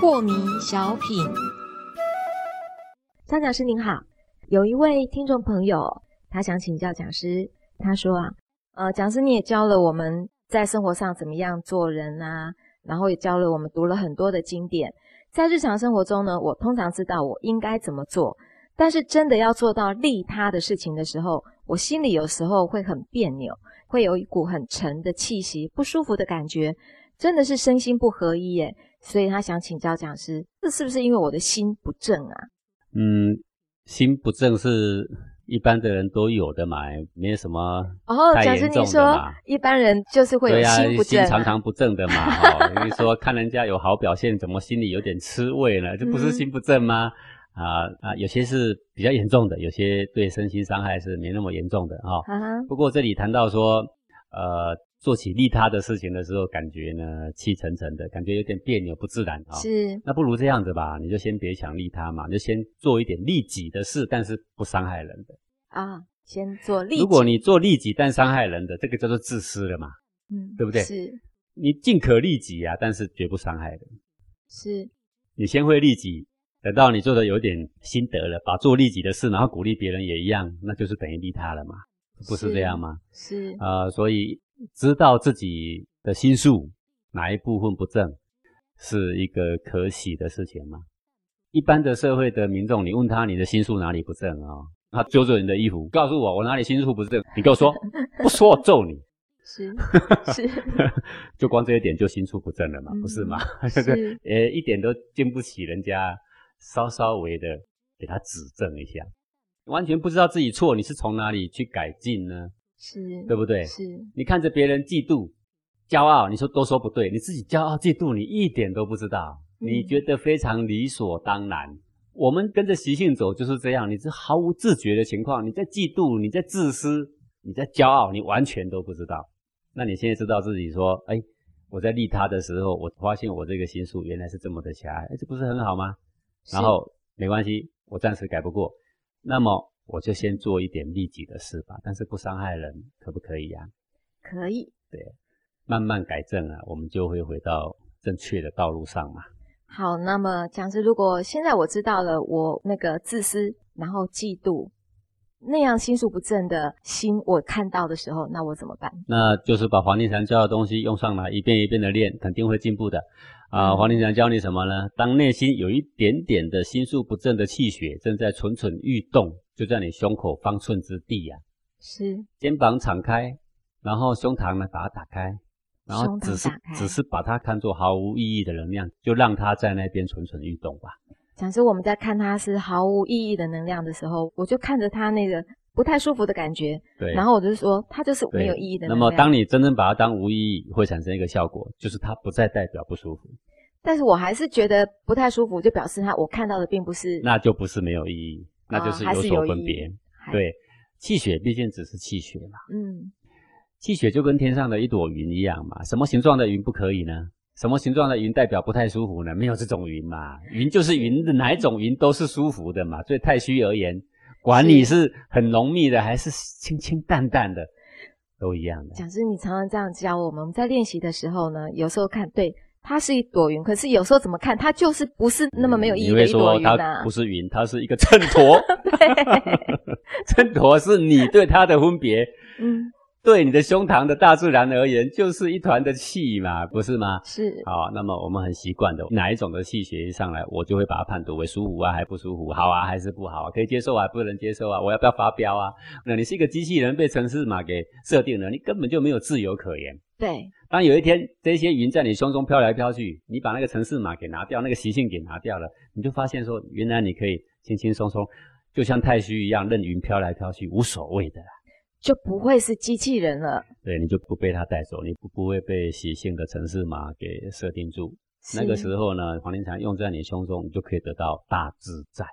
破迷小品，张讲师您好，有一位听众朋友，他想请教讲师，他说啊，呃，讲师你也教了我们在生活上怎么样做人啊，然后也教了我们读了很多的经典，在日常生活中呢，我通常知道我应该怎么做，但是真的要做到利他的事情的时候，我心里有时候会很别扭，会有一股很沉的气息，不舒服的感觉，真的是身心不合一耶。所以他想请教讲师，这是不是因为我的心不正啊？嗯，心不正是一般的人都有的嘛，没有什么哦，太讲师你说嘛。一般人就是会有、心不正、啊，常常不正的嘛，哈、因为说看人家有好表现，怎么心里有点吃味呢？这不是嗯心不正吗？啊啊，有些是比较严重的，有些对身心伤害是没那么严重的哈、啊哈，不过这里谈到说，呃，做起利他的事情的时候，感觉呢气沉沉的，感觉有点别扭不自然啊、是那不如这样子吧，你就先别想利他嘛，你就先做一点利己的事，但是不伤害人的。啊，先做利己。如果你做利己但伤害人的，这个叫做自私了嘛。嗯，对不对是你尽可利己啊，但是绝不伤害人。是，你先会利己，等到你做的有点心得了，把做利己的事，然后鼓励别人也一样，那就是等于利他了嘛，不是这样吗？是呃，所以知道自己的心术哪一部分不正，是一个可喜的事情吗？一般的社会的民众，你问他你的心术哪里不正啊、他揪着你的衣服，告诉我我哪里心术不正，你给我说，不说我揍你。是 是，就光这一点就心术不正了嘛，不是吗？这个是呃一点都经不起人家稍稍微的给他指正一下，完全不知道自己错，你是从哪里去改进呢？是，对不对？是你看着别人嫉妒、骄傲，你说都说不对，你自己骄傲嫉妒，你一点都不知道，嗯你觉得非常理所当然。我们跟着习性走就是这样，你是毫无自觉的情况，你在嫉妒，你在自私，你在骄傲，你完全都不知道。那你现在知道自己说，哎，我在利他的时候，我发现我这个心术原来是这么的狭隘，哎，这不是很好吗？然后没关系，我暂时改不过，那么我就先做一点利己的事吧，但是不伤害人，可不可以呀、可以。对慢慢改正啊，我们就会回到正确的道路上嘛。好，那么讲师，如果现在我知道了我那个自私，然后嫉妒那样心术不正的心，我看到的时候，那我怎么办？那就是把黄庭禅教的东西用上来，一遍一遍的练，肯定会进步的。啊、嗯黄庭禅教你什么呢？当内心有一点点的心术不正的气血正在蠢蠢欲动，就在你胸口方寸之地呀、是肩膀敞开，然后胸膛呢把它打开，然后只是只是把它看作毫无意义的能量，就让它在那边蠢蠢欲动吧。讲师，我们在看它是毫无意义的能量的时候，我就看着它那个不太舒服的感觉，对，然后我就说它就是没有意义的那能量。么当你真正把它当无意义，会产生一个效果，就是它不再代表不舒服，但是我还是觉得不太舒服，就表示它我看到的并不是那就不是没有意义，那就是有所分别。还对，气血毕竟只是气血嘛，嗯气血就跟天上的一朵云一样嘛，什么形状的云不可以呢？什么形状的云代表不太舒服呢？没有这种云嘛，云就是云的哪一种云都是舒服的嘛。所以太虚而言，管你是很浓密的还是清清淡淡的，都一样的。讲师，你常常这样教我们，我们在练习的时候呢，有时候看对它是一朵云，可是有时候怎么看它就是不是那么没有意义的一朵说它云啊不。是云，它是一个秤砣。秤砣 是你对它的分别，嗯，对你的胸膛的大自然而言，就是一团的气嘛，不是吗？是好，那么我们很习惯的，哪一种的气血一上来，我就会把它判读为舒服啊，还不舒服，好啊，还是不好啊，可以接受啊，不能接受啊，我要不要发飙啊？那你是一个机器人被城市码给设定了，你根本就没有自由可言。对，当有一天这些云在你胸中飘来飘去，你把那个城市码给拿掉，那个习性给拿掉了，你就发现说，原来你可以轻轻松松，就像太虚一样，任云飘来飘去，无所谓的啦。就不会是机器人了。对，你就不被它带走，你不不会被习性的城市码给设定住。那个时候呢，黄庭禅用在你胸中，你就可以得到大自在。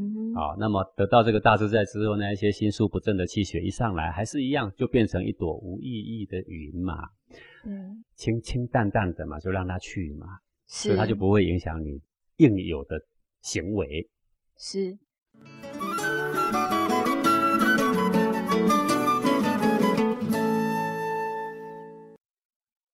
嗯哼，好，那么得到这个大自在之后呢，一些心术不正的气血一上来，还是一样，就变成一朵无意义的云嘛，嗯，清清淡淡的嘛，就让它去嘛，所是以它就不会影响你应有的行为。是。